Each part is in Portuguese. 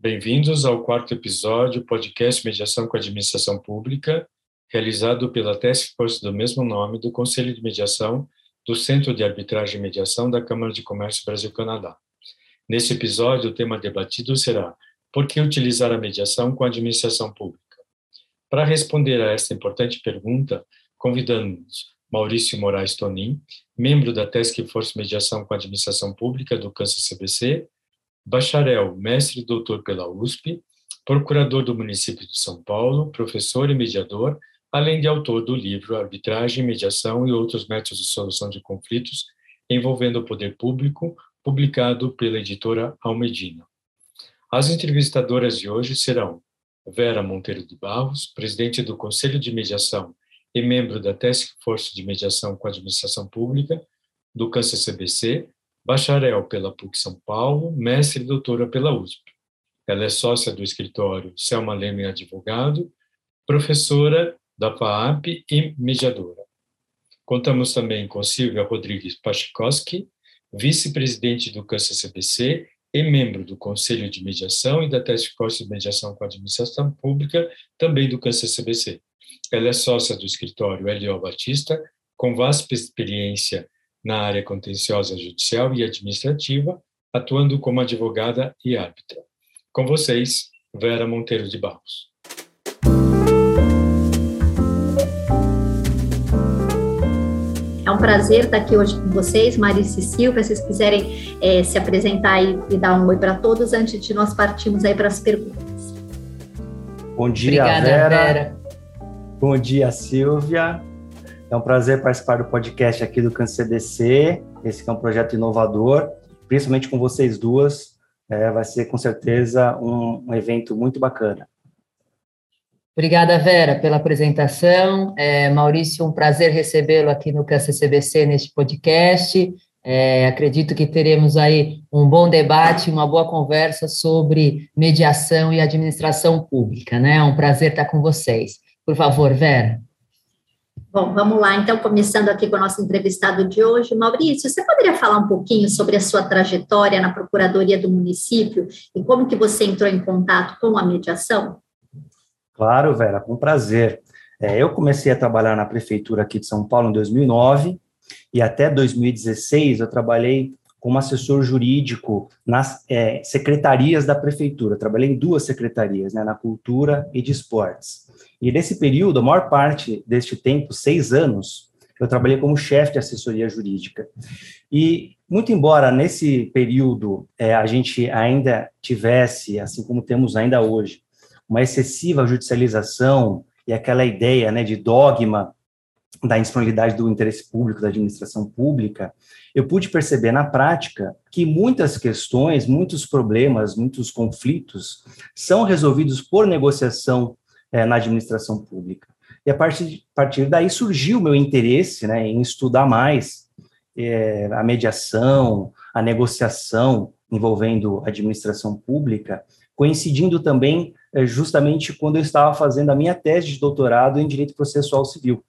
Bem-vindos ao quarto episódio do podcast Mediação com a Administração Pública, realizado pela Task Force do mesmo nome do Conselho de Mediação do Centro de Arbitragem e Mediação da Câmara de Comércio Brasil-Canadá. Nesse episódio, o tema debatido será Por que utilizar a mediação com a administração pública? Para responder a esta importante pergunta, convidamos Maurício Moraes Tonin, membro da Task Force Mediação com a Administração Pública do Câncer CBC, bacharel, mestre e doutor pela USP, procurador do município de São Paulo, professor e mediador, além de autor do livro Arbitragem, Mediação e Outros Métodos de Solução de Conflitos envolvendo o Poder Público, publicado pela editora Almedina. As entrevistadoras de hoje serão Vera Monteiro de Barros, presidente do Conselho de Mediação e membro da Task Force de Mediação com a Administração Pública do Câncer CBC, bacharel pela PUC São Paulo, mestre e doutora pela USP. Ela é sócia do escritório Selma Leme Advogado, professora da FAAP e mediadora. Contamos também com Silvia Rodrigues Pachikowski, vice-presidente do Câncer CBC e membro do Conselho de Mediação e da Task Force de Mediação com a Administração Pública, também do Câncer CBC. Ela é sócia do escritório L.O. Batista, com vasta experiência na área contenciosa judicial e administrativa, atuando como advogada e árbitra. Com vocês, Vera Monteiro de Barros. É um prazer estar aqui hoje com vocês, Marice e Silvia. Se vocês quiserem é, se apresentar e, e, dar um oi para todos antes de nós partirmos aí para as perguntas. Bom dia, Obrigada, Vera. Vera. Bom dia, Silvia. É um prazer participar do podcast aqui do CDC. Esse é um projeto inovador, principalmente com vocês duas. É, vai ser com certeza um, um, evento muito bacana. Obrigada, Vera, pela apresentação. É, Maurício, um prazer recebê-lo aqui no CDC neste podcast. É, acredito que teremos aí um bom debate, uma boa conversa sobre mediação e administração pública, né? É um prazer estar com vocês. Por favor, Vera. Bom, vamos lá, então, começando aqui com o nosso entrevistado de hoje. Maurício, você poderia falar um pouquinho sobre a sua trajetória na Procuradoria do Município e como que você entrou em contato com a mediação? Claro, Vera, com prazer. É, eu comecei a trabalhar na Prefeitura aqui de São Paulo em 2009 e até 2016 eu trabalhei como assessor jurídico nas é, secretarias da Prefeitura. trabalhei em duas secretarias, né, na Cultura e de Esportes. E nesse período, a maior parte deste tempo, seis anos, eu trabalhei como chefe de assessoria jurídica. E, muito embora nesse período é, a gente ainda tivesse, assim como temos ainda hoje, uma excessiva judicialização e aquela ideia né, de dogma da indisponibilidade do interesse público, da administração pública, eu pude perceber na prática que muitas questões, muitos problemas, muitos conflitos são resolvidos por negociação é, na administração pública. E a partir, a partir daí surgiu o meu interesse né, em estudar mais é, a mediação, a negociação envolvendo a administração pública, coincidindo também é, justamente quando eu estava fazendo a minha tese de doutorado em Direito Processual Civil.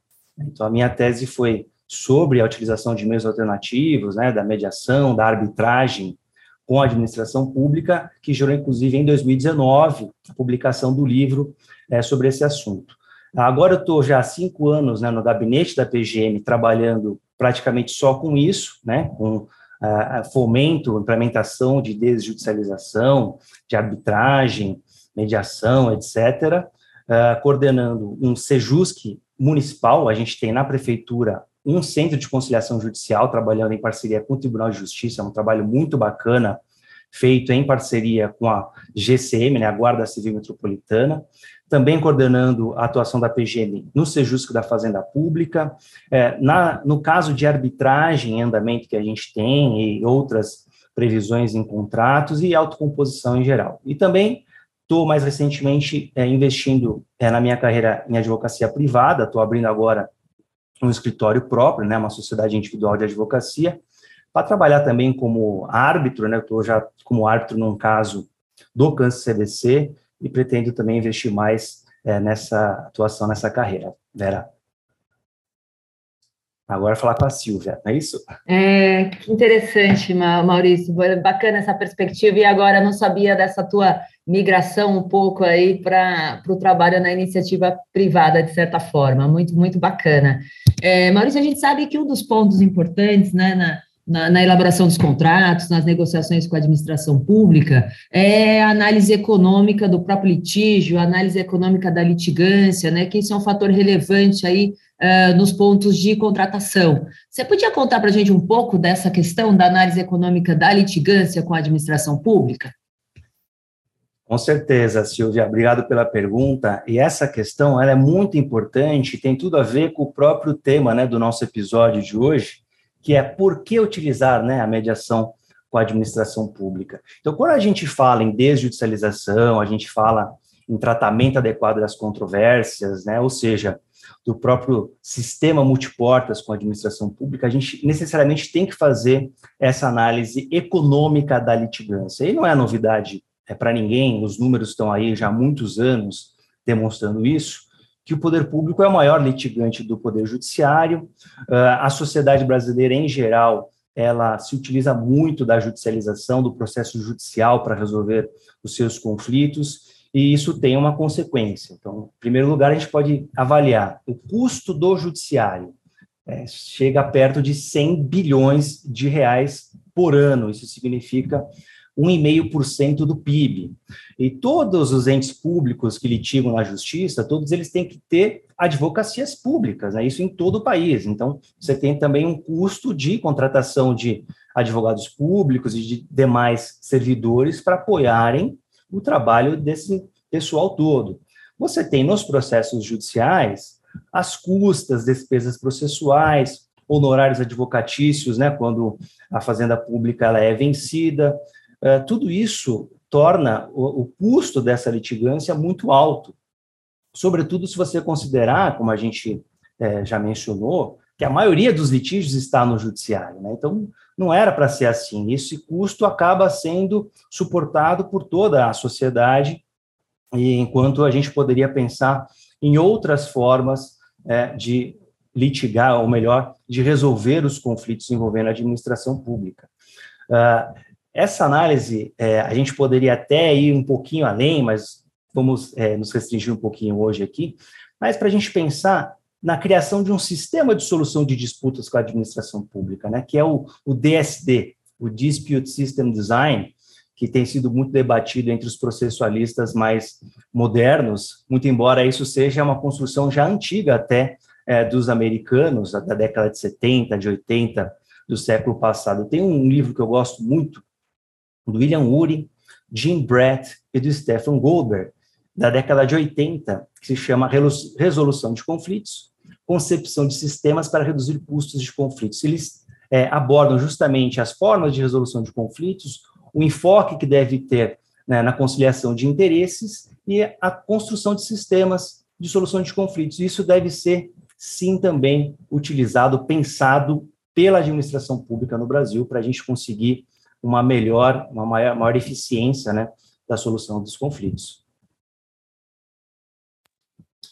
Então, a minha tese foi sobre a utilização de meios alternativos, né, da mediação, da arbitragem com a administração pública, que gerou, inclusive, em 2019, a publicação do livro é, sobre esse assunto. Agora eu estou já há cinco anos né, no gabinete da PGM, trabalhando praticamente só com isso, né, com a, fomento, implementação de desjudicialização, de arbitragem, mediação, etc., uh, coordenando um SEJUSC municipal, a gente tem na prefeitura um centro de conciliação judicial, trabalhando em parceria com o Tribunal de Justiça, é um trabalho muito bacana, feito em parceria com a GCM, né, a Guarda Civil Metropolitana, também coordenando a atuação da PGM no Sejusc da Fazenda Pública, é, na, no caso de arbitragem em andamento que a gente tem e outras previsões em contratos e autocomposição em geral. E também estou mais recentemente é, investindo é, na minha carreira em advocacia privada, estou abrindo agora um escritório próprio, né, uma sociedade individual de advocacia, para trabalhar também como árbitro, né, estou já como árbitro num caso do câncer CDC, e pretendo também investir mais é, nessa atuação, nessa carreira. Vera. Agora falar com a Silvia, não é isso? É, que interessante, Maurício. Bacana essa perspectiva. E agora não sabia dessa tua migração um pouco aí para o trabalho na iniciativa privada, de certa forma. Muito, muito bacana. É, Maurício, a gente sabe que um dos pontos importantes né, na, na, na, elaboração dos contratos, nas negociações com a administração pública, é a análise econômica do próprio litígio, a análise econômica da litigância, né, que isso é um fator relevante aí uh, nos pontos de contratação. Você podia contar para a gente um pouco dessa questão da análise econômica da litigância com a administração pública? Com certeza, Silvia, obrigado pela pergunta. E essa questão ela é muito importante, tem tudo a ver com o próprio tema né, do nosso episódio de hoje, que é por que utilizar né, a mediação com a administração pública. Então, quando a gente fala em desjudicialização, a gente fala em tratamento adequado das controvérsias, né, ou seja, do próprio sistema multiportas com a administração pública, a gente necessariamente tem que fazer essa análise econômica da litigância. E não é novidade é, para ninguém, os números estão aí já há muitos anos demonstrando isso, que o poder público é o maior litigante do poder judiciário, uh, a sociedade brasileira em geral, ela se utiliza muito da judicialização, do processo judicial para resolver os seus conflitos, e isso tem uma consequência. Então, em primeiro lugar, a gente pode avaliar o custo do judiciário. É, chega perto de 100 bilhões de reais por ano. Isso significa 1,5% do PIB. E todos os entes públicos que litigam na justiça, todos eles têm que ter advocacias públicas, né? isso em todo o país. Então, você tem também um custo de contratação de advogados públicos e de demais servidores para apoiarem o trabalho desse pessoal todo. Você tem nos processos judiciais as custas, despesas processuais, honorários advocatícios, né, quando a fazenda pública ela é vencida, uh, tudo isso torna o, o, custo dessa litigância muito alto, sobretudo se você considerar, como a gente é, já mencionou, que a maioria dos litígios está no judiciário, né? Então, não era para ser assim. Esse custo acaba sendo suportado por toda a sociedade, e enquanto a gente poderia pensar em outras formas é, de litigar, ou melhor, de resolver os conflitos envolvendo a administração pública. Uh, essa análise, é, a gente poderia até ir um pouquinho além, mas vamos é, nos restringir um pouquinho hoje aqui, mas para a gente pensar na criação de um sistema de solução de disputas com a administração pública, né, que é o, o DSD, o Dispute System Design, que tem sido muito debatido entre os processualistas mais modernos, muito embora isso seja uma construção já antiga até é, dos americanos, da década de 70, de 80, do século passado. Tem um livro que eu gosto muito, do William Ury, Jim Brett e do Stephen Goldberg, da década de 80, que se chama Resolução de Conflitos, concepção de sistemas para reduzir custos de conflitos. Eles é, abordam justamente as formas de resolução de conflitos, o enfoque que deve ter né, na conciliação de interesses e a construção de sistemas de solução de conflitos. Isso deve ser, sim, também utilizado, pensado pela administração pública no Brasil para a gente conseguir uma melhor, uma maior, maior eficiência né, da solução dos conflitos.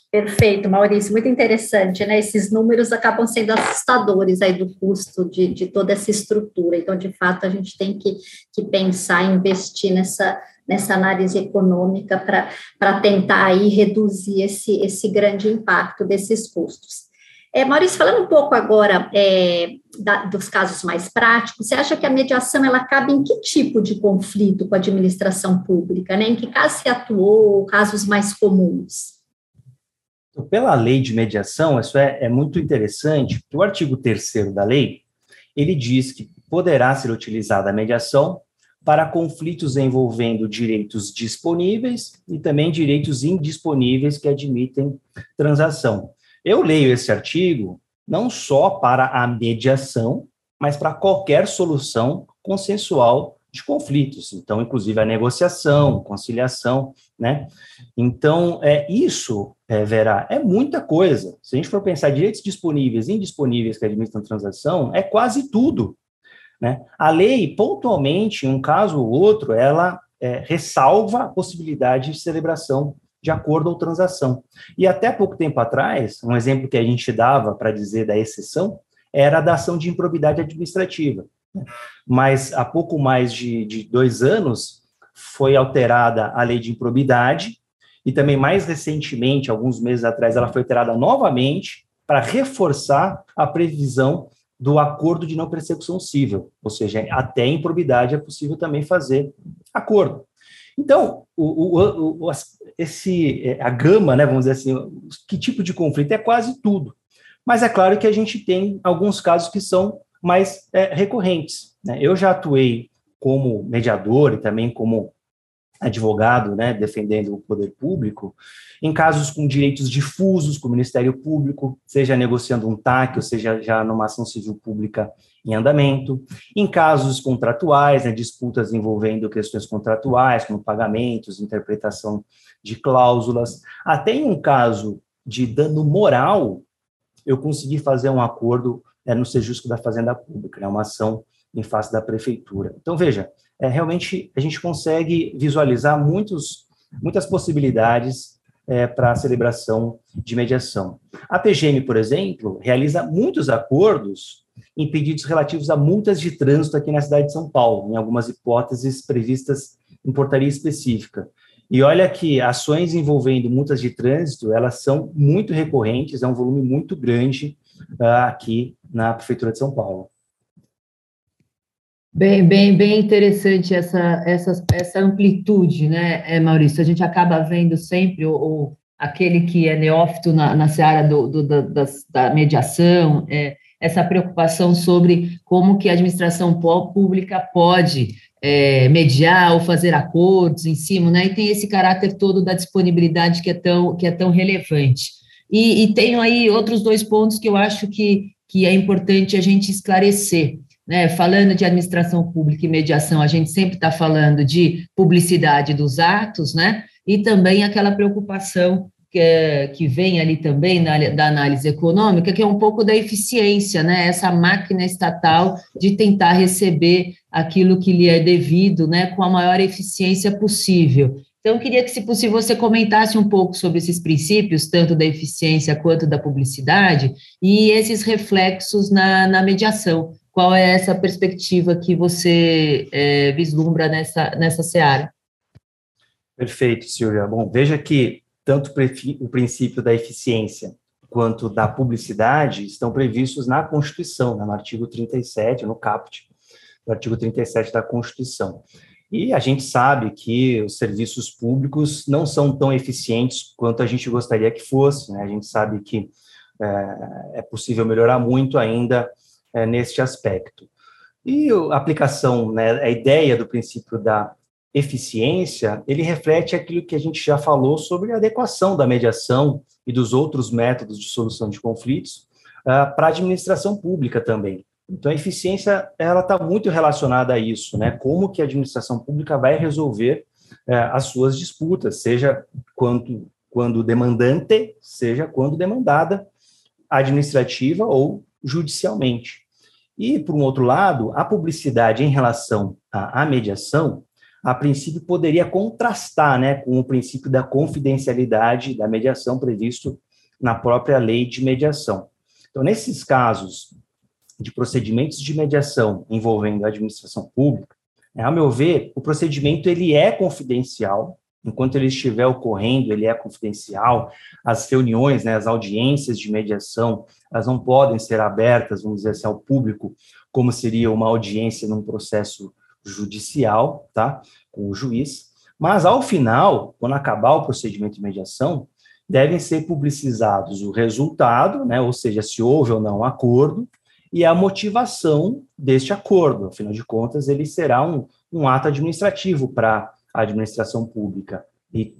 Perfeito, Maurício, muito interessante, né? Esses números acabam sendo assustadores aí do custo de, de toda essa estrutura. Então, de fato, a gente tem que, que pensar investir nessa, nessa análise econômica para tentar aí reduzir esse, esse grande impacto desses custos. É, Maurício, falando um pouco agora é, da, dos casos mais práticos, você acha que a mediação ela cabe em que tipo de conflito com a administração pública? Né? Em que caso se atuou, casos mais comuns? Então, pela lei de mediação, isso é, é muito interessante, porque o artigo 3 da lei, ele diz que poderá ser utilizada a mediação para conflitos envolvendo direitos disponíveis e também direitos indisponíveis que admitem transação. Eu leio esse artigo não só para a mediação, mas para qualquer solução consensual de conflitos, então, inclusive a negociação, conciliação, né? Então, é isso, é, Vera, é muita coisa. Se a gente for pensar direitos disponíveis e indisponíveis que administram transação, é quase tudo, né? A lei, pontualmente, em um caso ou outro, ela é, ressalva a possibilidade de celebração de acordo ou transação. E até pouco tempo atrás, um exemplo que a gente dava para dizer da exceção, era a da ação de improbidade administrativa. Né? Mas há pouco mais de, de dois anos foi alterada a lei de improbidade, e também mais recentemente, alguns meses atrás, ela foi alterada novamente para reforçar a previsão do acordo de não persecução civil, ou seja, até improbidade é possível também fazer acordo. Então, o, o, o, esse, é, a gama, né, vamos dizer assim, que tipo de conflito é quase tudo. Mas é claro que a gente tem alguns casos que são mais é, recorrentes. Né? Eu já atuei como mediador e também como advogado, né, defendendo o poder público, em casos com direitos difusos com o Ministério Público, seja negociando um TAC, ou seja, já numa ação civil pública em andamento, em casos contratuais, né, disputas envolvendo questões contratuais, como pagamentos, interpretação de cláusulas, até em um caso de dano moral, eu consegui fazer um acordo é, no Sejusco da Fazenda Pública, né, uma ação em face da prefeitura. Então, veja, é, realmente a gente consegue visualizar muitos, muitas possibilidades é, para a celebração de mediação. A PGM, por exemplo, realiza muitos acordos em pedidos relativos a multas de trânsito aqui na cidade de São Paulo, em algumas hipóteses previstas em portaria específica. E olha que ações envolvendo multas de trânsito, elas são muito recorrentes, é um volume muito grande uh, aqui na Prefeitura de São Paulo. Bem, bem, bem interessante essa, essa, essa amplitude, né, é, Maurício? A gente acaba vendo sempre o, o aquele que é neófito na, na seara do, do, da, da mediação, é, essa preocupação sobre como que a administração pública pode é, mediar ou fazer acordos em cima, né? E tem esse caráter todo da disponibilidade que é tão, que é tão relevante. E, e tenho aí outros dois pontos que eu acho que, que é importante a gente esclarecer. Né, falando de administração pública e mediação, a gente sempre está falando de publicidade dos atos, né? E também aquela preocupação que, que vem ali também na, da análise econômica, que é um pouco da eficiência, né? Essa máquina estatal de tentar receber aquilo que lhe é devido, né? Com a maior eficiência possível. Então, queria que, se possível, você comentasse um pouco sobre esses princípios, tanto da eficiência quanto da publicidade, e esses reflexos na, na mediação. Qual é essa perspectiva que você é, vislumbra nessa, nessa seara? Perfeito, Silvia. Bom, veja que tanto o princípio da eficiência quanto da publicidade estão previstos na Constituição, né, no artigo 37, no caput do artigo 37 da Constituição. E a gente sabe que os serviços públicos não são tão eficientes quanto a gente gostaria que fosse, né? a gente sabe que é, é possível melhorar muito ainda é, neste aspecto. E a aplicação, né, a ideia do princípio da eficiência, ele reflete aquilo que a gente já falou sobre a adequação da mediação e dos outros métodos de solução de conflitos uh, para a administração pública também. Então, a eficiência ela está muito relacionada a isso, né? Como que a administração pública vai resolver uh, as suas disputas, seja quando, quando demandante, seja quando demandada, administrativa ou judicialmente. E, por um outro lado, a publicidade em relação à, mediação, a princípio poderia contrastar né, com o princípio da confidencialidade da mediação previsto na própria lei de mediação. Então, nesses casos de procedimentos de mediação envolvendo a administração pública, né, ao meu ver, o procedimento ele é confidencial, enquanto ele estiver ocorrendo, ele é confidencial. As reuniões, né, as audiências de mediação, elas não podem ser abertas, vamos dizer assim, ao público, como seria uma audiência num processo judicial, tá, com o juiz. Mas ao final, quando acabar o procedimento de mediação, devem ser publicizados o resultado, né, ou seja, se houve ou não acordo, e a motivação deste acordo. Afinal de contas, ele será um, um ato administrativo para administração pública. E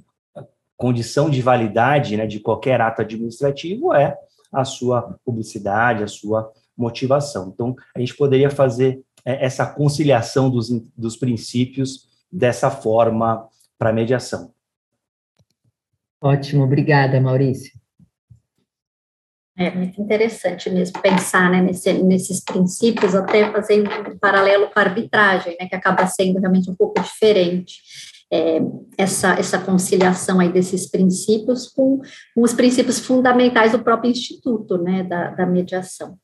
condição de validade né, de qualquer ato administrativo é a sua publicidade, a sua motivação. Então, a gente poderia fazer é, essa conciliação dos, dos princípios dessa forma para mediação. Ótimo, obrigada, Maurício. É muito interessante mesmo pensar né, nesse, nesses princípios, até fazendo um paralelo com a arbitragem, né, que acaba sendo realmente um pouco diferente. É, essa, essa conciliação aí desses princípios com, com, os princípios fundamentais do próprio instituto, né, da, da mediação.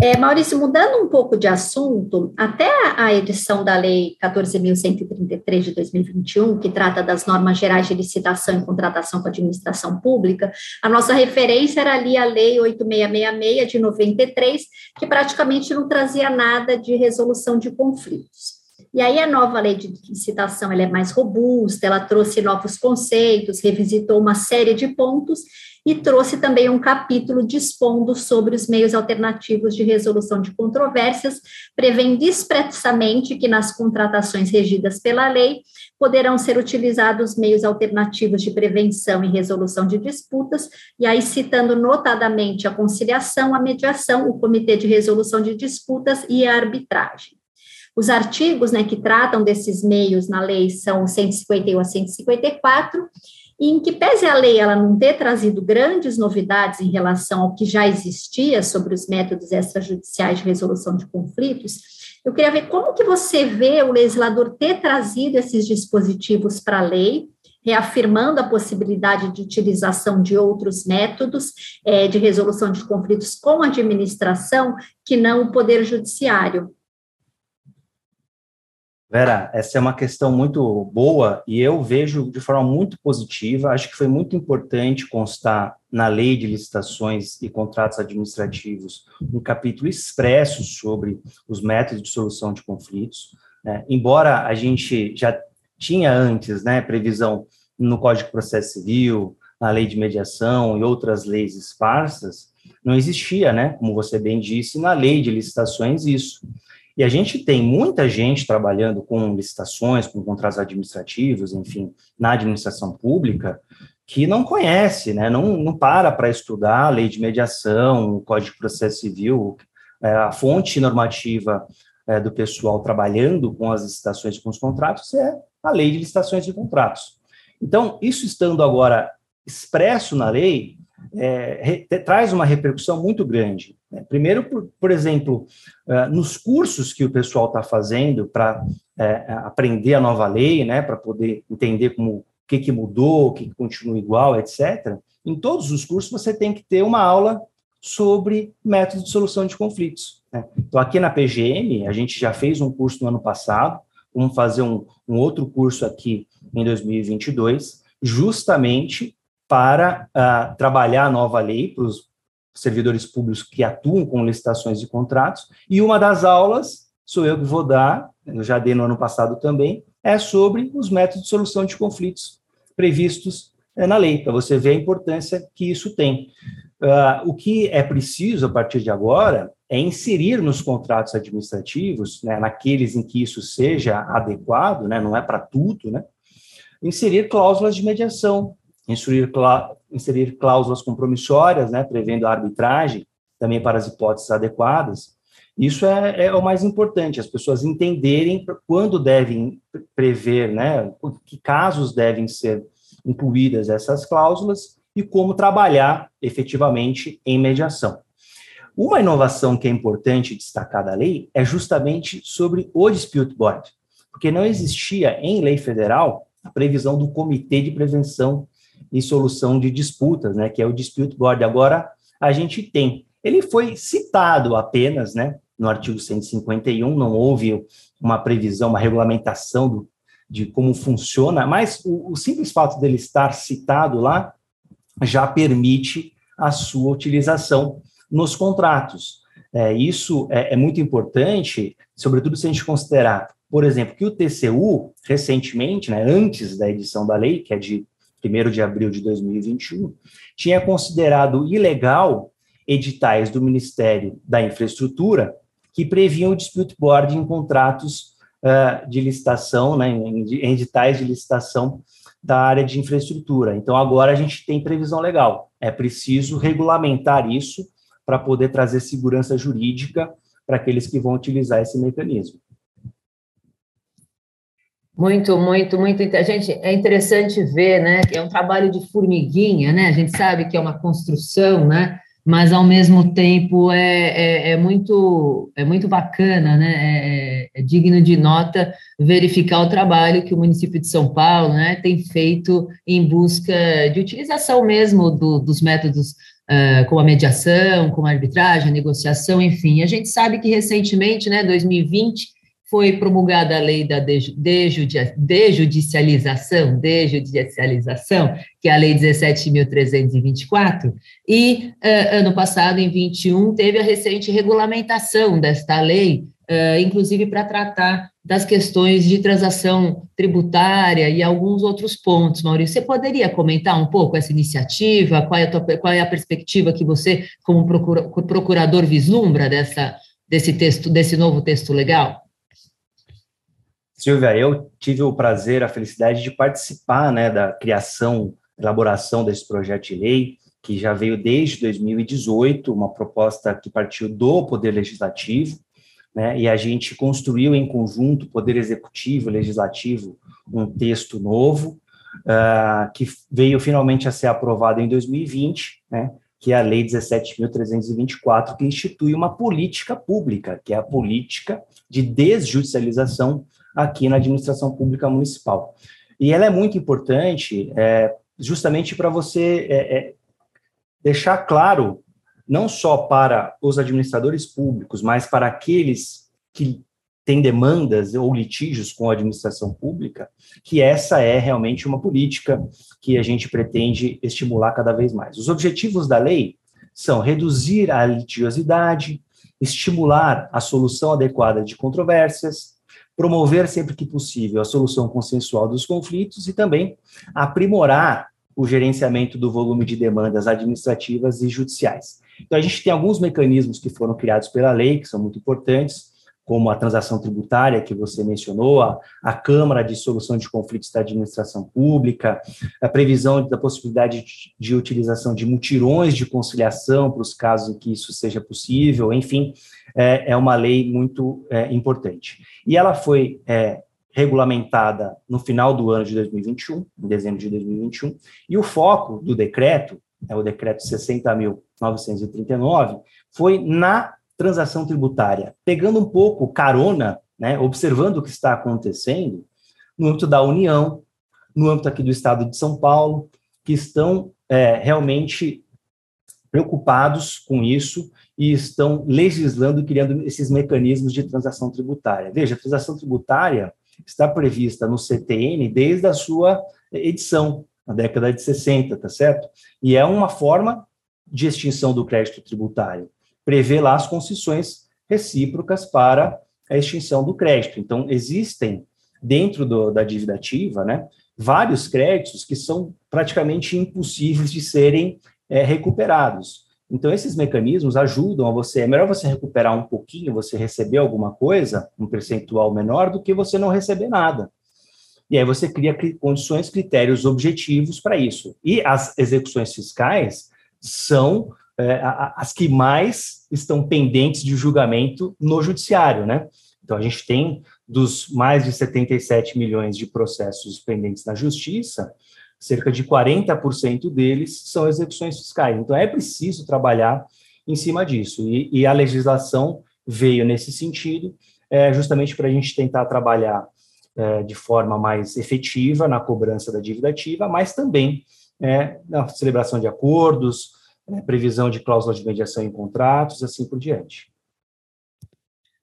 É, Maurício, mudando um pouco de assunto, até a edição da Lei 14.133 de 2021, que trata das normas gerais de licitação e contratação com a administração pública, a nossa referência era ali a Lei 8666 de 93, que praticamente não trazia nada de resolução de conflitos. E aí a nova lei de licitação ela é mais robusta, ela trouxe novos conceitos, revisitou uma série de pontos e trouxe também um capítulo dispondo sobre os meios alternativos de resolução de controvérsias, prevendo expressamente que nas contratações regidas pela lei poderão ser utilizados meios alternativos de prevenção e resolução de disputas, e aí citando notadamente a conciliação, a mediação, o comitê de resolução de disputas e a arbitragem. Os artigos né, que tratam desses meios na lei são 151 a 154, e em que pese a lei ela não ter trazido grandes novidades em relação ao que já existia sobre os métodos extrajudiciais de resolução de conflitos, eu queria ver como que você vê o legislador ter trazido esses dispositivos para a lei, reafirmando a possibilidade de utilização de outros métodos é, de resolução de conflitos com a administração que não o Poder Judiciário. Vera, essa é uma questão muito boa e eu vejo de forma muito positiva. Acho que foi muito importante constar na lei de licitações e contratos administrativos um capítulo expresso sobre os métodos de solução de conflitos. Né? Embora a gente já tinha antes né, previsão no Código de Processo Civil, na lei de mediação e outras leis esparsas, não existia, né, como você bem disse, na lei de licitações isso. E a gente tem muita gente trabalhando com licitações, com contratos administrativos, enfim, na administração pública, que não conhece, né, não, não para para estudar a lei de mediação, o Código de Processo Civil, é, a fonte normativa é, do pessoal trabalhando com as licitações e com os contratos é a lei de licitações e contratos. Então, isso estando agora expresso na lei, é, re, traz uma repercussão muito grande. Né? Primeiro, por, por exemplo, uh, nos cursos que o pessoal está fazendo para é, aprender a nova lei, né, para poder entender como o que, que mudou, o que, que continua igual, etc. Em todos os cursos você tem que ter uma aula sobre métodos de solução de conflitos. Né? Então, aqui na PGM, a gente já fez um curso no ano passado, vamos fazer um, um outro curso aqui em 2022, justamente para uh, trabalhar a nova lei para os servidores públicos que atuam com licitações e contratos, e uma das aulas, sou eu que vou dar, eu já dei no ano passado também, é sobre os métodos de solução de conflitos previstos uh, na lei, para você ver a importância que isso tem. Uh, o que é preciso, a partir de agora, é inserir nos contratos administrativos, né, naqueles em que isso seja adequado, né, não é para tudo, né, inserir cláusulas de mediação, inserir, inserir cláusulas compromissórias, né, prevendo a arbitragem, também para as hipóteses adequadas. Isso é, é, o mais importante, as pessoas entenderem quando devem prever, né, que casos devem ser incluídas essas cláusulas e como trabalhar efetivamente em mediação. Uma inovação que é importante destacar da lei é justamente sobre o dispute board, porque não existia em lei federal a previsão do Comitê de Prevenção e solução de disputas, né, que é o dispute board. Agora a gente tem. Ele foi citado apenas, né, no artigo 151, não houve uma previsão, uma regulamentação do, de como funciona, mas o, o simples fato dele estar citado lá já permite a sua utilização nos contratos. É, isso é, é, muito importante, sobretudo se a gente considerar, por exemplo, que o TCU, recentemente, né, antes da edição da lei, que é de 1 de abril de 2021, tinha considerado ilegal editais do Ministério da Infraestrutura que previam o dispute board em contratos uh, de licitação, né, em, em editais de licitação da área de infraestrutura. Então, agora a gente tem previsão legal. É preciso regulamentar isso para poder trazer segurança jurídica para aqueles que vão utilizar esse mecanismo. Muito, muito, muito. Gente, é interessante ver, né? É um trabalho de formiguinha, né? A gente sabe que é uma construção, né? Mas ao mesmo tempo é, é, é muito é muito bacana, né? É, é, digno de nota verificar o trabalho que o município de São Paulo, né, tem feito em busca de utilização mesmo do, dos métodos uh, como a mediação, como a arbitragem, a negociação, enfim. A gente sabe que recentemente, né, 2020, foi promulgada a lei da dejudicialização, dejudicialização, que é a lei 17.324, e uh, ano passado, em 21, teve a recente regulamentação desta lei, uh, inclusive para tratar das questões de transação tributária e alguns outros pontos. Maurício, você poderia comentar um pouco essa iniciativa? Qual é a, tua, qual é a perspectiva que você, como procurador, vislumbra dessa, desse texto, desse novo texto legal? Silvia, eu tive o prazer, a felicidade de participar né, da criação, elaboração desse projeto de lei, que já veio desde 2018, uma proposta que partiu do Poder Legislativo, né, e a gente construiu em conjunto, Poder Executivo Legislativo, um texto novo, uh, que veio finalmente a ser aprovado em 2020, né, que é a Lei 17.324, que institui uma política pública, que é a política de desjudicialização aqui na administração pública municipal. E ela é muito importante é, justamente para você é, é, deixar claro, não só para os administradores públicos, mas para aqueles que têm demandas ou litígios com a administração pública, que essa é realmente uma política que a gente pretende estimular cada vez mais. Os objetivos da lei são reduzir a litigiosidade, estimular a solução adequada de controvérsias, promover sempre que possível a solução consensual dos conflitos e também aprimorar o gerenciamento do volume de demandas administrativas e judiciais. Então, a gente tem alguns mecanismos que foram criados pela lei, que são muito importantes, como a transação tributária que você mencionou, a, a Câmara de Solução de Conflitos da Administração Pública, a previsão da possibilidade de, de utilização de mutirões de conciliação para os casos em que isso seja possível, enfim, é, é uma lei muito é, importante. E ela foi é, regulamentada no final do ano de 2021, em dezembro de 2021, e o foco do decreto, é o decreto 60.939, foi na transação tributária, pegando um pouco carona, né, observando o que está acontecendo no âmbito da União, no âmbito aqui do Estado de São Paulo, que estão é, realmente preocupados com isso e estão legislando e criando esses mecanismos de transação tributária. Veja, a transação tributária está prevista no CTN desde a sua edição, na década de 60, tá certo? E é uma forma de extinção do crédito tributário prevê lá as concessões recíprocas para a extinção do crédito. Então, existem, dentro do, da dívida ativa, né, vários créditos que são praticamente impossíveis de serem é, recuperados. Então, esses mecanismos ajudam a você. É melhor você recuperar um pouquinho, você receber alguma coisa, um percentual menor, do que você não receber nada. E aí você cria condições, critérios objetivos para isso. E as execuções fiscais são é, as que mais estão pendentes de julgamento no judiciário, né? Então, a gente tem dos mais de 77 milhões de processos pendentes na justiça, cerca de 40% deles são execuções fiscais. Então, é preciso trabalhar em cima disso. E, e a legislação veio nesse sentido, é, justamente para a gente tentar trabalhar é, de forma mais efetiva na cobrança da dívida ativa, mas também é, na celebração de acordos, né, previsão de cláusulas de mediação em contratos, assim por diante.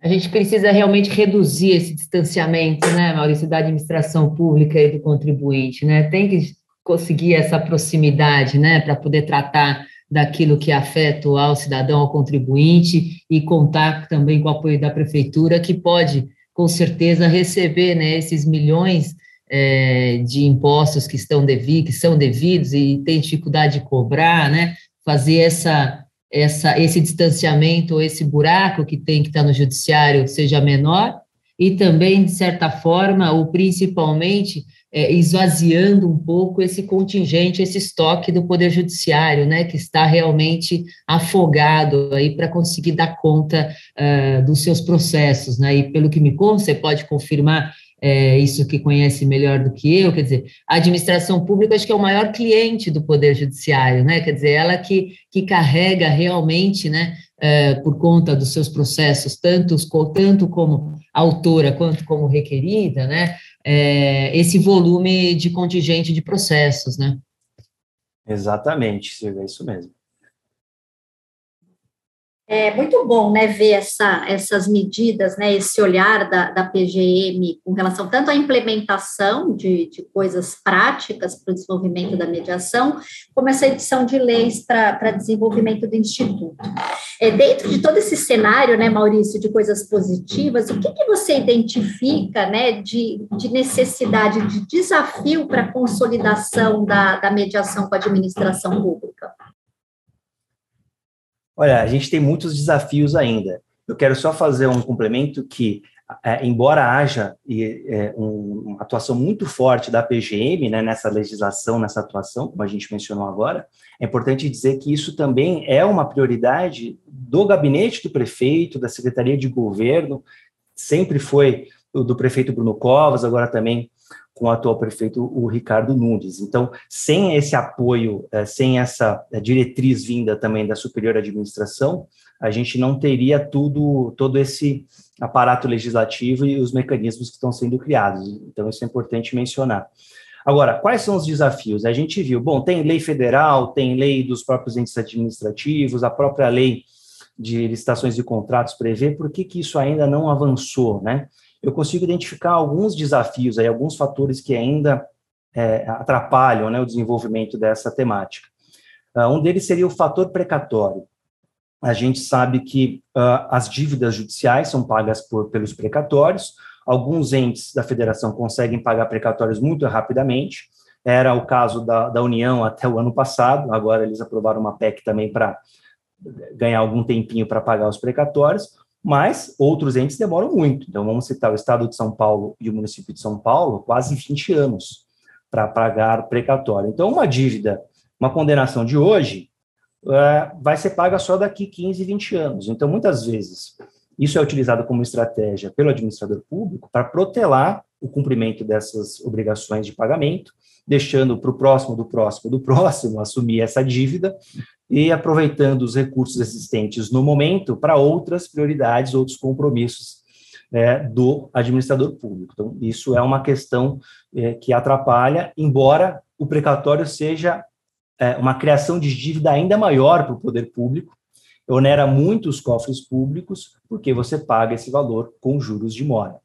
A gente precisa realmente reduzir esse distanciamento, né, Maurício, da administração pública e do contribuinte, né? Tem que conseguir essa proximidade, né, para poder tratar daquilo que afeta ao cidadão, ao contribuinte e contar também com o apoio da prefeitura, que pode, com certeza, receber, né, esses milhões é, de impostos que estão devidos, que são devidos e tem dificuldade de cobrar, né? Fazer essa, essa, esse distanciamento, esse buraco que tem que estar no judiciário seja menor, e também, de certa forma, ou principalmente, é, esvaziando um pouco esse contingente, esse estoque do Poder Judiciário, né, que está realmente afogado aí para conseguir dar conta uh, dos seus processos, né, e pelo que me consta, você pode confirmar é, isso que conhece melhor do que eu, quer dizer, a administração pública acho que é o maior cliente do Poder Judiciário, né? Quer dizer, ela que, que carrega realmente, né, é, por conta dos seus processos, tanto, tanto como autora quanto como requerida, né, é, esse volume de contingente de processos, né? Exatamente, Silvia, é isso mesmo. É muito bom, né, ver essa, essas medidas, né, esse olhar da, da PGM com relação tanto à implementação de, de coisas práticas para o desenvolvimento da mediação, como essa edição de leis para desenvolvimento do Instituto. É, dentro de todo esse cenário, né, Maurício, de coisas positivas, o que, que você identifica, né, de, de necessidade, de desafio para a consolidação da, da mediação com a administração pública? Olha, a gente tem muitos desafios ainda. Eu quero só fazer um complemento que, é, embora haja é, um, uma atuação muito forte da PGM né, nessa legislação, nessa atuação, como a gente mencionou agora, é importante dizer que isso também é uma prioridade do gabinete do prefeito, da Secretaria de Governo, sempre foi do prefeito Bruno Covas, agora também com o atual prefeito, o Ricardo Nunes. Então, sem esse apoio, é, sem essa é, diretriz vinda também da superior administração, a gente não teria tudo, todo esse aparato legislativo e os mecanismos que estão sendo criados. Então, isso é importante mencionar. Agora, quais são os desafios? A gente viu, bom, tem lei federal, tem lei dos próprios entes administrativos, a própria lei de licitações e contratos prevê, por que, que isso ainda não avançou, né? Eu consigo identificar alguns desafios, aí, alguns fatores que ainda é, atrapalham né, o desenvolvimento dessa temática. Uh, um deles seria o fator precatório. A gente sabe que uh, as dívidas judiciais são pagas por, pelos precatórios, alguns entes da federação conseguem pagar precatórios muito rapidamente, era o caso da, da União até o ano passado, agora eles aprovaram uma PEC também para ganhar algum tempinho para pagar os precatórios, mas outros entes demoram muito. Então, vamos citar o Estado de São Paulo e o município de São Paulo, quase 20 anos para pagar precatório. Então, uma dívida, uma condenação de hoje, é, vai ser paga só daqui 15, 20 anos. Então, muitas vezes, isso é utilizado como estratégia pelo administrador público para protelar o cumprimento dessas obrigações de pagamento, deixando para o próximo do próximo do próximo assumir essa dívida e aproveitando os recursos existentes no momento para outras prioridades, outros compromissos é, do administrador público. Então, isso é uma questão é, que atrapalha, embora o precatório seja é, uma criação de dívida ainda maior para o poder público, onera muito os cofres públicos, porque você paga esse valor com juros de mora.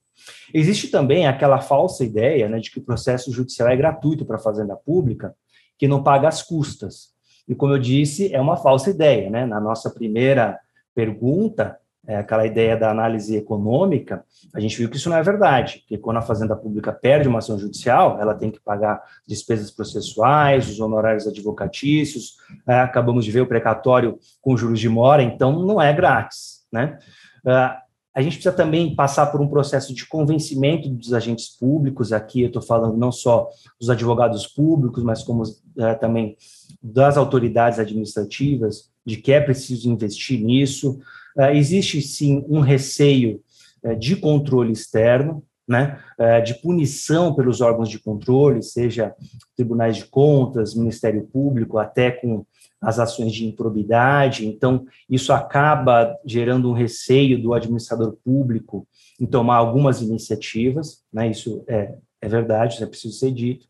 Existe também aquela falsa ideia né, de que o processo judicial é gratuito para a fazenda pública, que não paga as custas. E como eu disse, é uma falsa ideia, né? Na nossa primeira pergunta, é aquela ideia da análise econômica, a gente viu que isso não é verdade, que quando a fazenda pública perde uma ação judicial, ela tem que pagar despesas processuais, os honorários advocatícios, é, acabamos de ver o precatório com juros de mora, então não é grátis, né? É, a gente precisa também passar por um processo de convencimento dos agentes públicos, aqui eu estou falando não só dos advogados públicos, mas como é, também das autoridades administrativas, de que é preciso investir nisso. É, existe, sim, um receio é, de controle externo, né, é, de punição pelos órgãos de controle, seja tribunais de contas, Ministério Público, até com as ações de improbidade, então isso acaba gerando um receio do administrador público em tomar algumas iniciativas, né, isso é, é verdade, isso é preciso ser dito,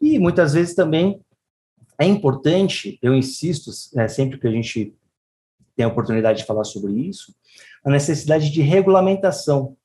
e muitas vezes também é importante, eu insisto, é, sempre que a gente tem a oportunidade de falar sobre isso, a necessidade de regulamentação.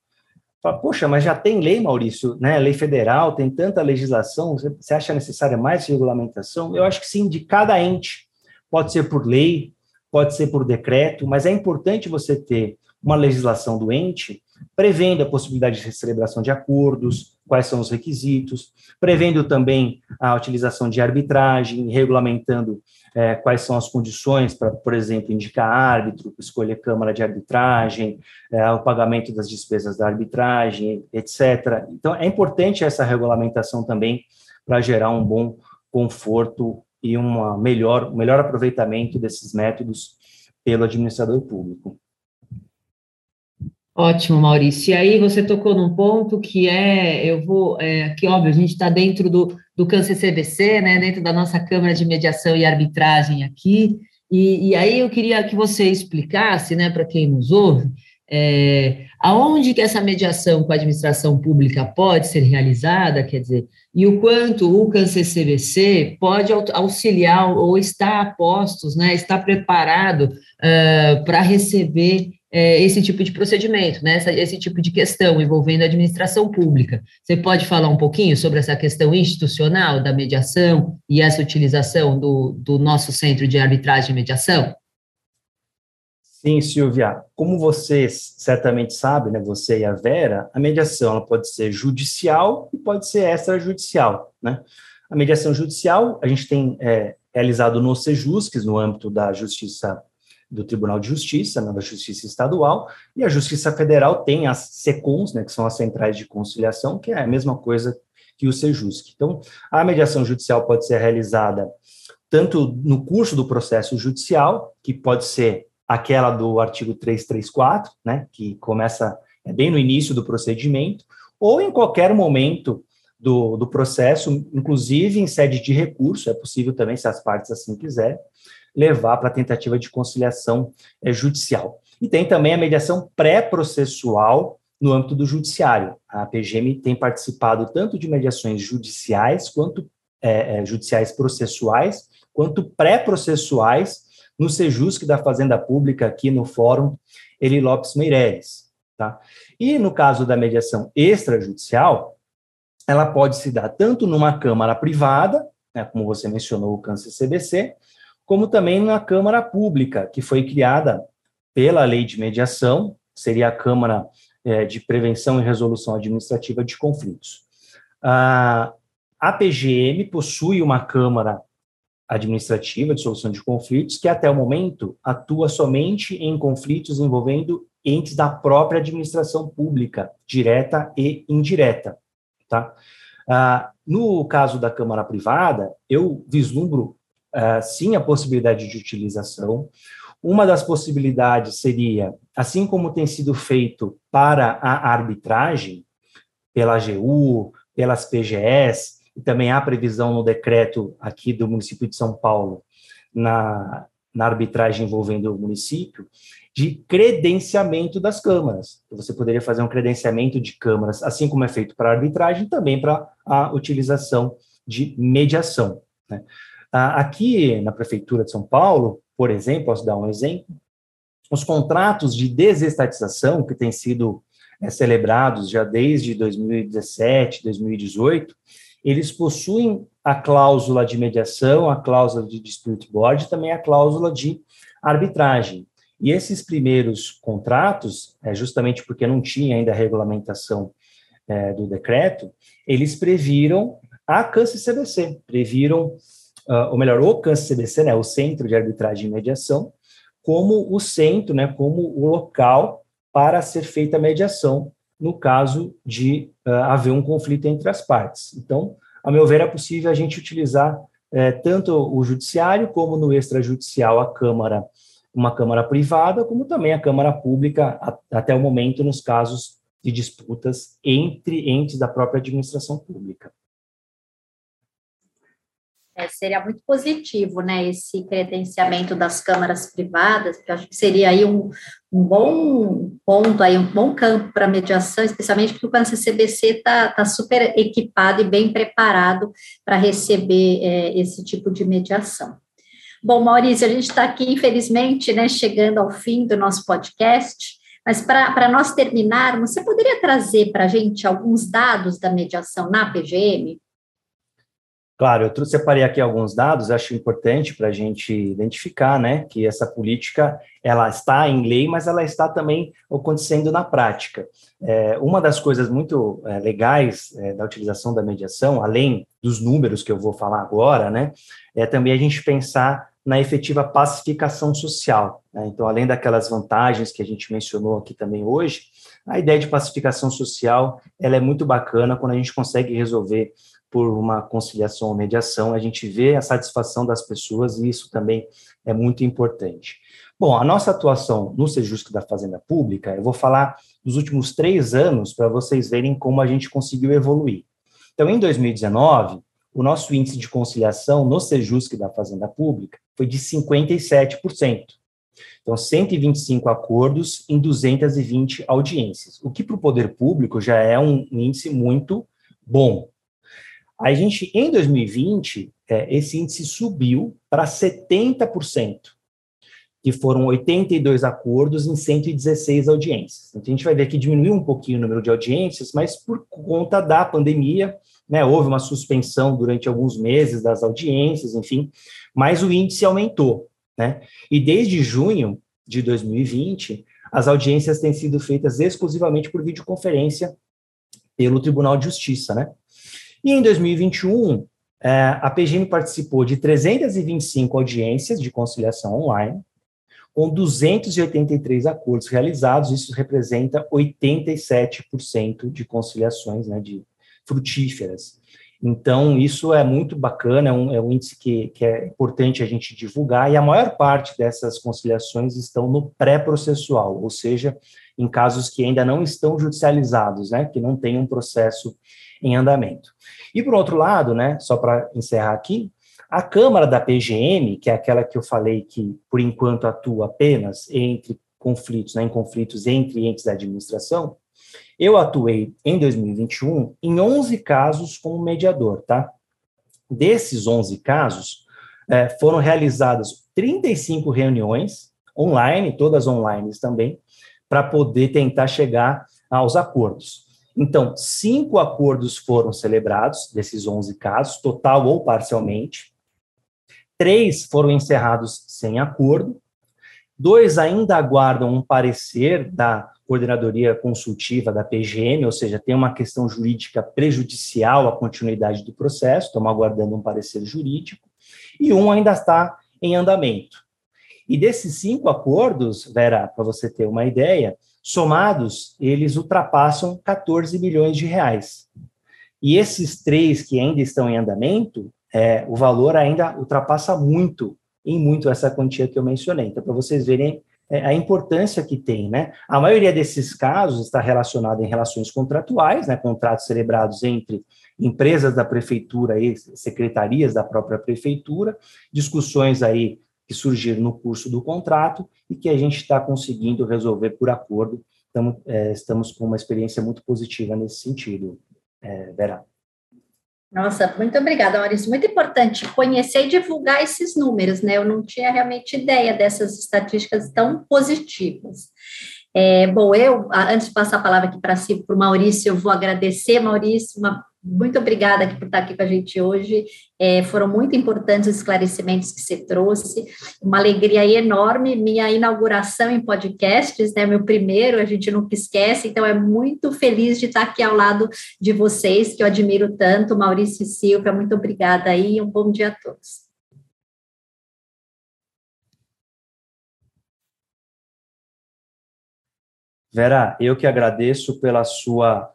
Fala, Poxa, mas já tem lei, Maurício, né? Lei federal, tem tanta legislação, você acha necessária mais regulamentação? Eu acho que sim, de cada ente pode ser por lei, pode ser por decreto, mas é importante você ter uma legislação doente prevendo a possibilidade de celebração de acordos, quais são os requisitos, prevendo também a utilização de arbitragem, regulamentando é, quais são as condições para, por exemplo, indicar árbitro, escolher câmara de arbitragem, é, o pagamento das despesas da arbitragem, etc. Então, é importante essa regulamentação também para gerar um bom conforto e uma melhor, um melhor aproveitamento desses métodos pelo administrador público. Ótimo, Maurício. E aí você tocou num ponto que é, eu vou, é, que óbvio, a gente está dentro do, do CANCR-CBC, né, dentro da nossa Câmara de Mediação e Arbitragem aqui, e, e aí eu queria que você explicasse, né, para quem nos ouve, é, aonde que essa mediação com a administração pública pode ser realizada, quer dizer, e o quanto o CANCER-CBC pode auxiliar ou está a postos, né, está preparado uh, para receber uh, esse tipo de procedimento, né, esse tipo de questão envolvendo a administração pública. Você pode falar um pouquinho sobre essa questão institucional da mediação e essa utilização do, do nosso centro de arbitragem e mediação? Sim, Silvia. Como vocês certamente sabem, né, você e a Vera, a mediação ela pode ser judicial e pode ser extrajudicial. Né? A mediação judicial a gente tem é, realizado no SEJUSCS, no âmbito da Justiça do Tribunal de Justiça, né, da Justiça Estadual, e a Justiça Federal tem as SECONs, né, que são as Centrais de Conciliação, que é a mesma coisa que o SEJUSC. Então, a mediação judicial pode ser realizada tanto no curso do processo judicial, que pode ser aquela do artigo 334, né, que começa é bem no início do procedimento, ou em qualquer momento do, do processo, inclusive em sede de recurso, é possível também, se as partes assim quiserem, levar para a tentativa de conciliação é, judicial. E tem também a mediação pré-processual no âmbito do judiciário. A PGM tem participado tanto de mediações judiciais, quanto é, é, judiciais processuais, quanto pré-processuais no Sejusc da Fazenda Pública, aqui no Fórum Eli Lopes Meireles. Tá? E no caso da mediação extrajudicial, ela pode se dar tanto numa Câmara privada, né, como você mencionou, o Câncer CBC, como também na Câmara Pública, que foi criada pela Lei de Mediação, seria a Câmara é, de Prevenção e Resolução Administrativa de Conflitos. A, a PGM possui uma Câmara administrativa de solução de conflitos, que até o momento atua somente em conflitos envolvendo entes da própria administração pública, direta e indireta. Tá? Ah, no caso da Câmara Privada, eu vislumbro, ah, sim, a possibilidade de utilização. Uma das possibilidades seria, assim como tem sido feito para a arbitragem, pela AGU, pelas PGS, e também há previsão no decreto aqui do município de São Paulo, na, na arbitragem envolvendo o município, de credenciamento das câmaras. Você poderia fazer um credenciamento de câmaras, assim como é feito para arbitragem, também para a utilização de mediação. Né? Aqui na Prefeitura de São Paulo, por exemplo, posso dar um exemplo, os contratos de desestatização que têm sido é, celebrados já desde 2017, 2018, eles possuem a cláusula de mediação, a cláusula de dispute board também a cláusula de arbitragem. E esses primeiros contratos, é, justamente porque não tinha ainda a regulamentação é, do decreto, eles previram a CANCE-CBC, previram, uh, ou melhor, o CANCE-CBC, né, o Centro de Arbitragem e Mediação, como o centro, né, como o local para ser feita a mediação no caso de uh, haver um conflito entre as partes. Então, a meu ver, é possível a gente utilizar é, tanto o judiciário como no extrajudicial a Câmara, uma Câmara privada, como também a Câmara pública, a, até o momento, nos casos de disputas entre entes da própria administração pública. É, seria muito positivo, né, esse credenciamento das câmaras privadas, que acho que seria aí um, um bom ponto, aí, um bom campo para mediação, especialmente porque o CBC está tá super equipado e bem preparado para receber é, esse tipo de mediação. Bom, Maurício, a gente está aqui, infelizmente, né, chegando ao fim do nosso podcast, mas para nós terminarmos, você poderia trazer para a gente alguns dados da mediação na PGM? Claro, eu separei aqui alguns dados, acho importante para a gente identificar, né, que essa política, ela está em lei, mas ela está também acontecendo na prática. É, uma das coisas muito é, legais é, da utilização da mediação, além dos números que eu vou falar agora, né, é também a gente pensar na efetiva pacificação social. Né? Então, além daquelas vantagens que a gente mencionou aqui também hoje, a ideia de pacificação social, ela é muito bacana quando a gente consegue resolver por uma conciliação ou mediação, a gente vê a satisfação das pessoas e isso também é muito importante. Bom, a nossa atuação no Sejusc da Fazenda Pública, eu vou falar dos últimos três anos para vocês verem como a gente conseguiu evoluir. Então, em 2019, o nosso índice de conciliação no Sejusc da Fazenda Pública foi de 57%. Então, 125 acordos em 220 audiências, o que para o poder público já é um índice muito bom. A gente, em 2020, é, esse índice subiu para 70%, que foram 82 acordos em 116 audiências. Então, a gente vai ver que diminuiu um pouquinho o número de audiências, mas por conta da pandemia, né, houve uma suspensão durante alguns meses das audiências, enfim, mas o índice aumentou. Né? E desde junho de 2020, as audiências têm sido feitas exclusivamente por videoconferência pelo Tribunal de Justiça. Né? E em 2021, é, a PGM participou de 325 audiências de conciliação online, com 283 acordos realizados, isso representa 87% de conciliações né, de frutíferas. Então, isso é muito bacana, é um, é um índice que, que, é importante a gente divulgar, e a maior parte dessas conciliações estão no pré-processual, ou seja, em casos que ainda não estão judicializados, né, que não tem um processo em andamento. E, por outro lado, né, só para encerrar aqui, a Câmara da PGM, que é aquela que eu falei que, por enquanto, atua apenas entre conflitos, né, em conflitos entre entes da administração, eu atuei em 2021 em 11 casos como mediador, tá? Desses 11 casos, é, foram realizadas 35 reuniões online, todas online também, para poder tentar chegar aos acordos. Então, cinco acordos foram celebrados, desses 11 casos, total ou parcialmente. Três foram encerrados sem acordo. Dois ainda aguardam um parecer da coordenadoria consultiva da PGM, ou seja, tem uma questão jurídica prejudicial à continuidade do processo, estamos aguardando um parecer jurídico, e um ainda está em andamento. E desses cinco acordos, Vera, para você ter uma ideia, somados, eles ultrapassam 14 bilhões de reais. E esses três que ainda estão em andamento, é, o valor ainda ultrapassa muito, em muito, essa quantia que eu mencionei. Então, para vocês verem é, a importância que tem, né? A maioria desses casos está relacionada em relações contratuais, né? Contratos celebrados entre empresas da prefeitura e secretarias da própria prefeitura, discussões aí que surgiram no curso do contrato e que a gente está conseguindo resolver por acordo. Estamos, é, estamos com uma experiência muito positiva nesse sentido, é, Vera. Nossa, muito obrigada, Maurício. Muito importante conhecer e divulgar esses números, né? Eu não tinha realmente ideia dessas estatísticas tão positivas. É, bom, eu, antes de passar a palavra aqui para si, para o Maurício, eu vou agradecer, Maurício, uma muito obrigada por estar aqui com a gente hoje. É, foram muito importantes os esclarecimentos que você trouxe. Uma alegria enorme. Minha inauguração em podcasts, né? Meu primeiro, a gente nunca esquece. Então, é muito feliz de estar aqui ao lado de vocês, que eu admiro tanto. Maurício e Silvia, muito obrigada aí. Um bom dia a todos. Vera, eu que agradeço pela sua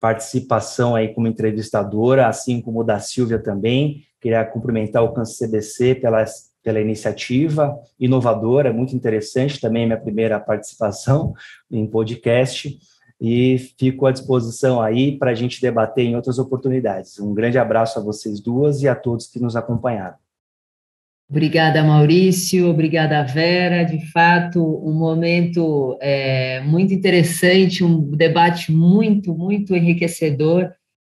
participação aí como entrevistadora, assim como da Silvia também. Queria cumprimentar o Câncer CBC pela, pela iniciativa inovadora, muito interessante também minha primeira participação em podcast e fico à disposição aí para a gente debater em outras oportunidades. Um grande abraço a vocês duas e a todos que nos acompanharam. Obrigada, Maurício. Obrigada, Vera. De fato, um momento é, muito interessante, um debate muito, muito enriquecedor.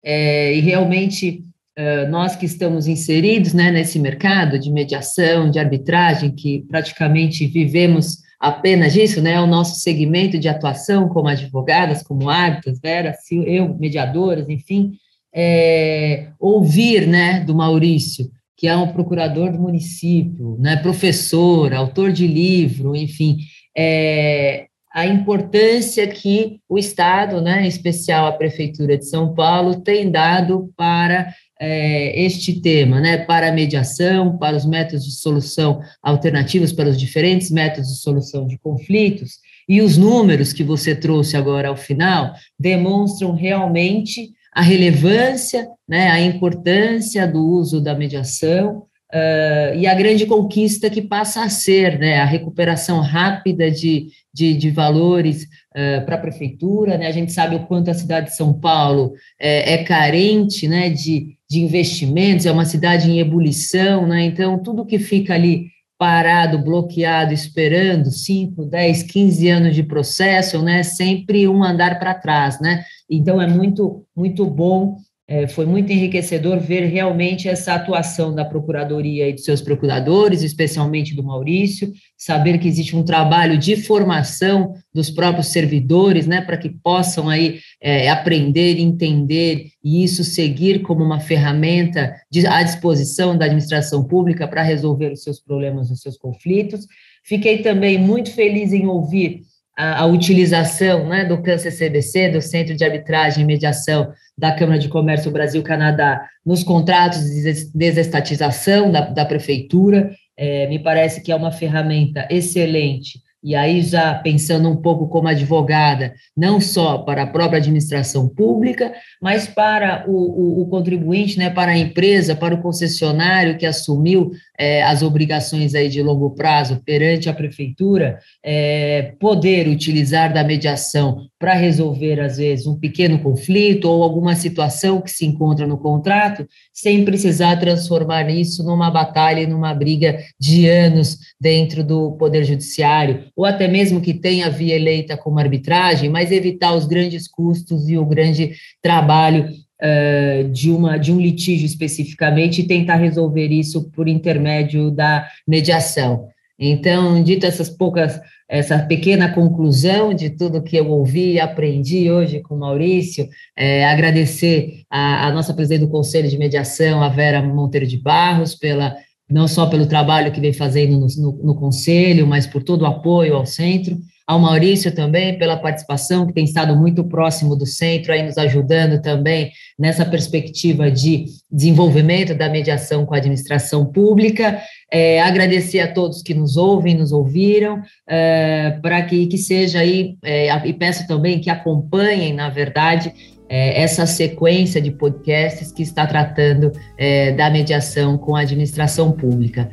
É, e realmente, é, nós que estamos inseridos né, nesse mercado de mediação, de arbitragem, que praticamente vivemos apenas disso, né, o nosso segmento de atuação como advogadas, como árbitras, Vera, eu, mediadoras, enfim, é, ouvir né, do Maurício que é um procurador do município, né, professor, autor de livro, enfim, é, a importância que o Estado, né, em especial a Prefeitura de São Paulo, tem dado para é, este tema, né, para a mediação, para os métodos de solução alternativos, para os diferentes métodos de solução de conflitos, e os números que você trouxe agora ao final demonstram realmente a relevância, né, a importância do uso da mediação uh, e a grande conquista que passa a ser né, a recuperação rápida de, de, de valores uh, para a prefeitura. Né, a gente sabe o quanto a cidade de São Paulo é, é carente né, de, de investimentos, é uma cidade em ebulição, né, então tudo que fica ali parado, bloqueado, esperando 5, 10, 15 anos de processo, né? Sempre um andar para trás, né? Então é muito, muito bom é, foi muito enriquecedor ver realmente essa atuação da Procuradoria e dos seus procuradores, especialmente do Maurício, saber que existe um trabalho de formação dos próprios servidores, né, para que possam aí é, aprender, entender e isso seguir como uma ferramenta de, à disposição da administração pública para resolver os seus problemas, os seus conflitos. Fiquei também muito feliz em ouvir a, a utilização né, do CAN-CCBC, do Centro de Arbitragem e Mediação da Câmara de Comércio Brasil-Canadá, nos contratos de desestatização da, da prefeitura, é, me parece que é uma ferramenta excelente. E aí já pensando um pouco como advogada, não só para a própria administração pública, mas para o, o, o contribuinte, né, para a empresa, para o concessionário que assumiu é, as obrigações aí de longo prazo perante a prefeitura, é, poder utilizar da mediação para resolver, às vezes, um pequeno conflito ou alguma situação que se encontra no contrato, sem precisar transformar isso numa batalha e numa briga de anos dentro do Poder Judiciário, ou até mesmo que tenha via eleita como arbitragem, mas evitar os grandes custos e o grande trabalho uh, de, uma, de um litígio especificamente e tentar resolver isso por intermédio da mediação. Então, dito essas poucas, essa pequena conclusão de tudo que eu ouvi e aprendi hoje com o Maurício, é, agradecer a, a nossa presidente do Conselho de Mediação, a Vera Monteiro de Barros, pela não só pelo trabalho que vem fazendo no, no, no Conselho, mas por todo o apoio ao centro, ao Maurício também pela participação, que tem estado muito próximo do centro, aí nos ajudando também nessa perspectiva de desenvolvimento da mediação com a administração pública. É, agradecer a todos que nos ouvem, nos ouviram, é, para que, que seja aí, é, e peço também que acompanhem, na verdade, é, essa sequência de podcasts que está tratando é, da mediação com a administração pública.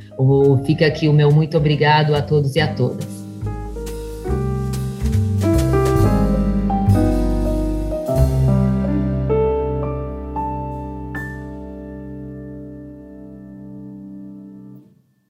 Fica aqui o meu muito obrigado a todos e a todas.